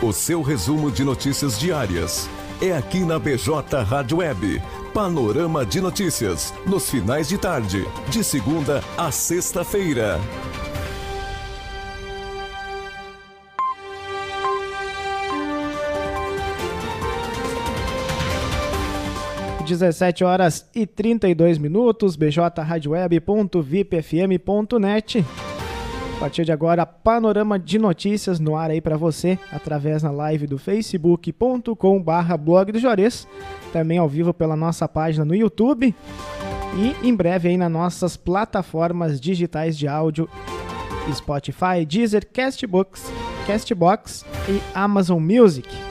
O seu resumo de notícias diárias é aqui na BJ Rádio Web. Panorama de notícias nos finais de tarde, de segunda a sexta-feira. Dezessete horas e 32 minutos, bjradioweb.vipfm.net. A partir de agora, panorama de notícias no ar aí para você, através na live do facebook.com barra blog do Juarez, também ao vivo pela nossa página no YouTube e em breve aí nas nossas plataformas digitais de áudio Spotify, Deezer, Castbox, Castbox e Amazon Music.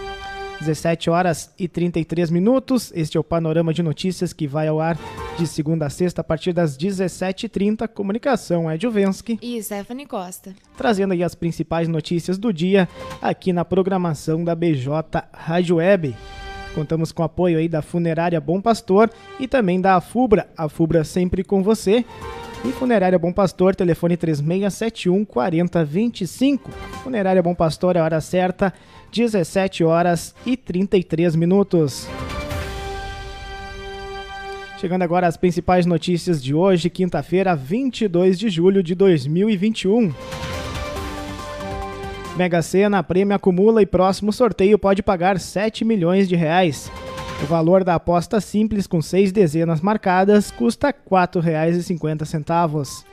17 horas e 33 minutos. Este é o panorama de notícias que vai ao ar de segunda a sexta a partir das 17h30. Comunicação é Juvensky e Stephanie Costa. Trazendo aí as principais notícias do dia aqui na programação da BJ Rádio Web. Contamos com o apoio aí da Funerária Bom Pastor e também da Afubra, a Fubra sempre com você. E Funerária Bom Pastor, telefone 3671 4025. Funerária Bom Pastor é a hora certa 17 horas e 33 minutos. Chegando agora às principais notícias de hoje, quinta-feira, 22 de julho de 2021. Mega Sena, prêmio acumula e próximo sorteio pode pagar 7 milhões de reais. O valor da aposta simples com seis dezenas marcadas custa R$ 4,50.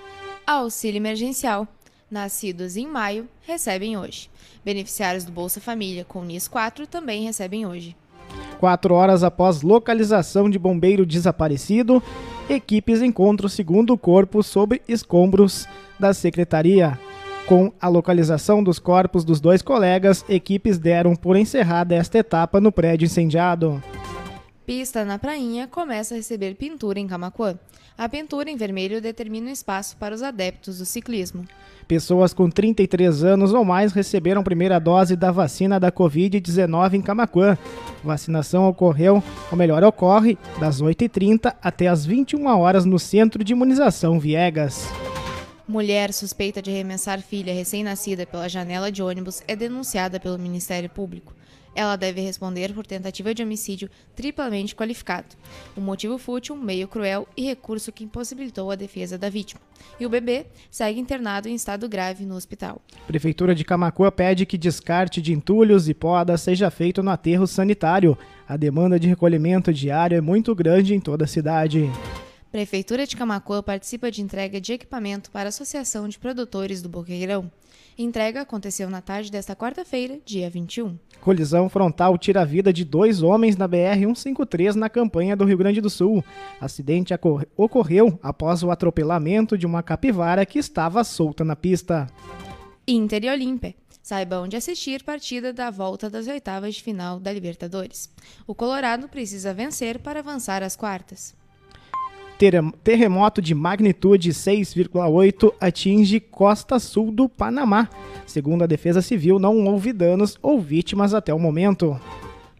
Auxílio emergencial. Nascidos em maio recebem hoje. Beneficiários do Bolsa Família com NIS 4 também recebem hoje. Quatro horas após localização de bombeiro desaparecido, equipes encontram o segundo corpo sob escombros da secretaria. Com a localização dos corpos dos dois colegas, equipes deram por encerrada esta etapa no prédio incendiado. Pista na Prainha começa a receber pintura em Camacuã. A pintura em vermelho determina o espaço para os adeptos do ciclismo. Pessoas com 33 anos ou mais receberam a primeira dose da vacina da Covid-19 em Camacuã. Vacinação ocorreu, ou melhor, ocorre das 8h30 até as 21 horas no Centro de Imunização Viegas. Mulher suspeita de arremessar filha recém-nascida pela janela de ônibus é denunciada pelo Ministério Público. Ela deve responder por tentativa de homicídio triplamente qualificado. Um motivo fútil, meio cruel e recurso que impossibilitou a defesa da vítima. E o bebê segue internado em estado grave no hospital. Prefeitura de Camacuã pede que descarte de entulhos e podas seja feito no aterro sanitário. A demanda de recolhimento diário é muito grande em toda a cidade. Prefeitura de Camacuã participa de entrega de equipamento para a Associação de Produtores do Boqueirão. Entrega aconteceu na tarde desta quarta-feira, dia 21. Colisão frontal tira a vida de dois homens na BR-153 na campanha do Rio Grande do Sul. Acidente ocorreu após o atropelamento de uma capivara que estava solta na pista. Inter e Olímpia. Saiba onde assistir partida da volta das oitavas de final da Libertadores. O Colorado precisa vencer para avançar às quartas. Terremoto de magnitude 6,8 atinge costa sul do Panamá. Segundo a Defesa Civil, não houve danos ou vítimas até o momento.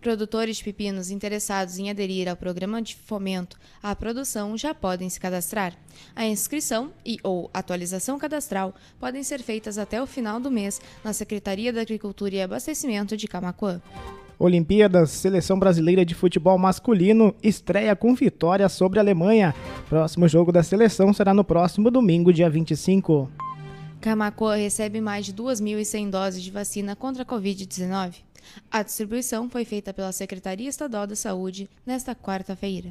Produtores pepinos interessados em aderir ao programa de fomento à produção já podem se cadastrar. A inscrição e ou atualização cadastral podem ser feitas até o final do mês na Secretaria da Agricultura e Abastecimento de Camacuã. Olimpíadas, seleção brasileira de futebol masculino estreia com vitória sobre a Alemanha. Próximo jogo da seleção será no próximo domingo, dia 25. Camacoa recebe mais de 2.100 doses de vacina contra a Covid-19. A distribuição foi feita pela Secretaria Estadual da Saúde nesta quarta-feira.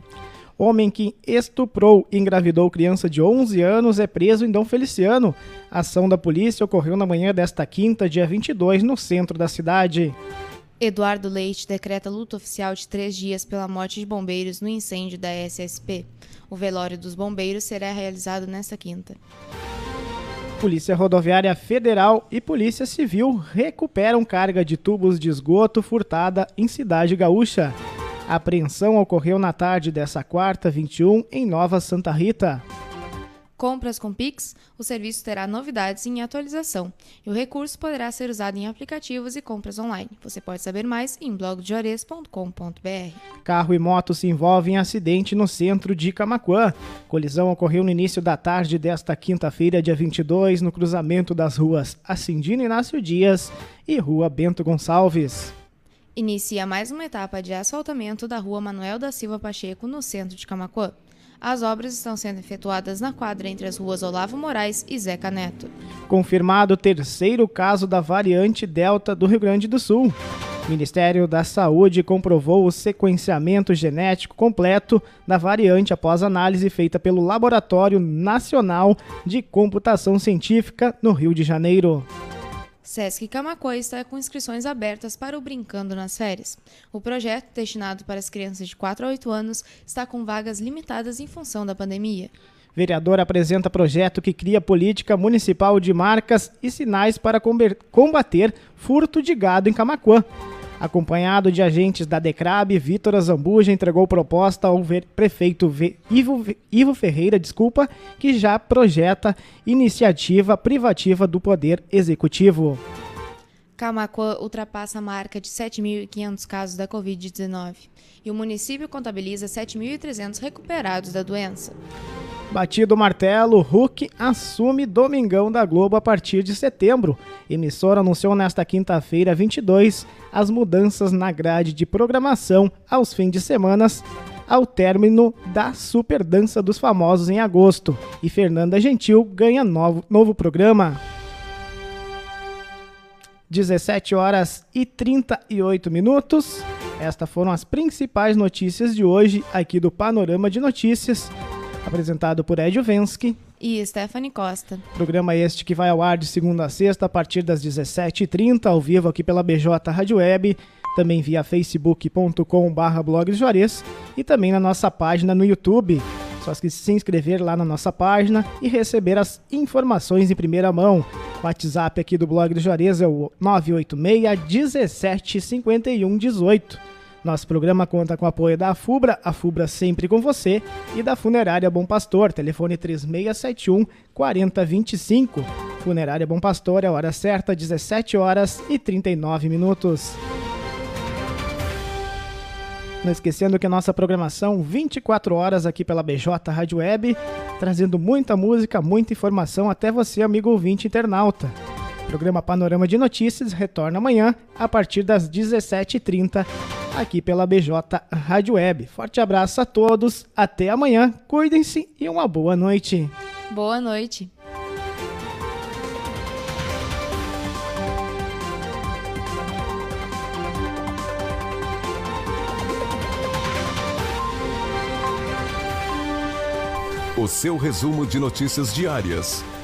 Homem que estuprou e engravidou criança de 11 anos é preso em Dom Feliciano. A ação da polícia ocorreu na manhã desta quinta, dia 22, no centro da cidade. Eduardo Leite decreta luto oficial de três dias pela morte de bombeiros no incêndio da SSP. O velório dos bombeiros será realizado nesta quinta. Polícia Rodoviária Federal e Polícia Civil recuperam carga de tubos de esgoto furtada em Cidade Gaúcha. A apreensão ocorreu na tarde dessa quarta, 21, em Nova Santa Rita. Compras com Pix, o serviço terá novidades em atualização e o recurso poderá ser usado em aplicativos e compras online. Você pode saber mais em blogdeores.com.br. Carro e moto se envolvem em acidente no centro de Camacuã. Colisão ocorreu no início da tarde desta quinta-feira, dia 22, no cruzamento das ruas Acindino Inácio Dias e Rua Bento Gonçalves. Inicia mais uma etapa de asfaltamento da Rua Manuel da Silva Pacheco, no centro de Camacuã. As obras estão sendo efetuadas na quadra entre as ruas Olavo Moraes e Zeca Neto. Confirmado o terceiro caso da variante Delta do Rio Grande do Sul. O Ministério da Saúde comprovou o sequenciamento genético completo da variante após análise feita pelo Laboratório Nacional de Computação Científica no Rio de Janeiro. Sesc Camacuã está com inscrições abertas para o Brincando nas Férias. O projeto, destinado para as crianças de 4 a 8 anos, está com vagas limitadas em função da pandemia. Vereador apresenta projeto que cria política municipal de marcas e sinais para combater furto de gado em Camacuã. Acompanhado de agentes da Decrab, Vitor Azambuja entregou proposta ao prefeito Ivo, Ivo Ferreira, desculpa, que já projeta iniciativa privativa do Poder Executivo. Camacuã ultrapassa a marca de 7.500 casos da Covid-19 e o município contabiliza 7.300 recuperados da doença. Batido o martelo, Hulk assume Domingão da Globo a partir de setembro. Emissora anunciou nesta quinta-feira, 22, as mudanças na grade de programação aos fins de semana ao término da Super Dança dos Famosos em agosto. E Fernanda Gentil ganha novo, novo programa. 17 horas e 38 minutos. Estas foram as principais notícias de hoje aqui do Panorama de Notícias apresentado por Ed Vensky e Stephanie Costa. Programa este que vai ao ar de segunda a sexta a partir das 17h30, ao vivo aqui pela BJ Rádio Web, também via facebook.com.br blog Juarez e também na nossa página no YouTube. Só que se inscrever lá na nossa página e receber as informações em primeira mão. O WhatsApp aqui do blog do Juarez é o 986 17 51 18. Nosso programa conta com o apoio da FUBRA, a FUBRA sempre com você, e da Funerária Bom Pastor, telefone 3671 4025. Funerária Bom Pastor, é a hora certa, 17 horas e 39 minutos. Não esquecendo que a nossa programação 24 horas aqui pela BJ Rádio Web, trazendo muita música, muita informação até você, amigo ouvinte internauta. O programa Panorama de Notícias retorna amanhã a partir das 17h30 aqui pela BJ Rádio Web. Forte abraço a todos, até amanhã, cuidem-se e uma boa noite. Boa noite. O seu resumo de notícias diárias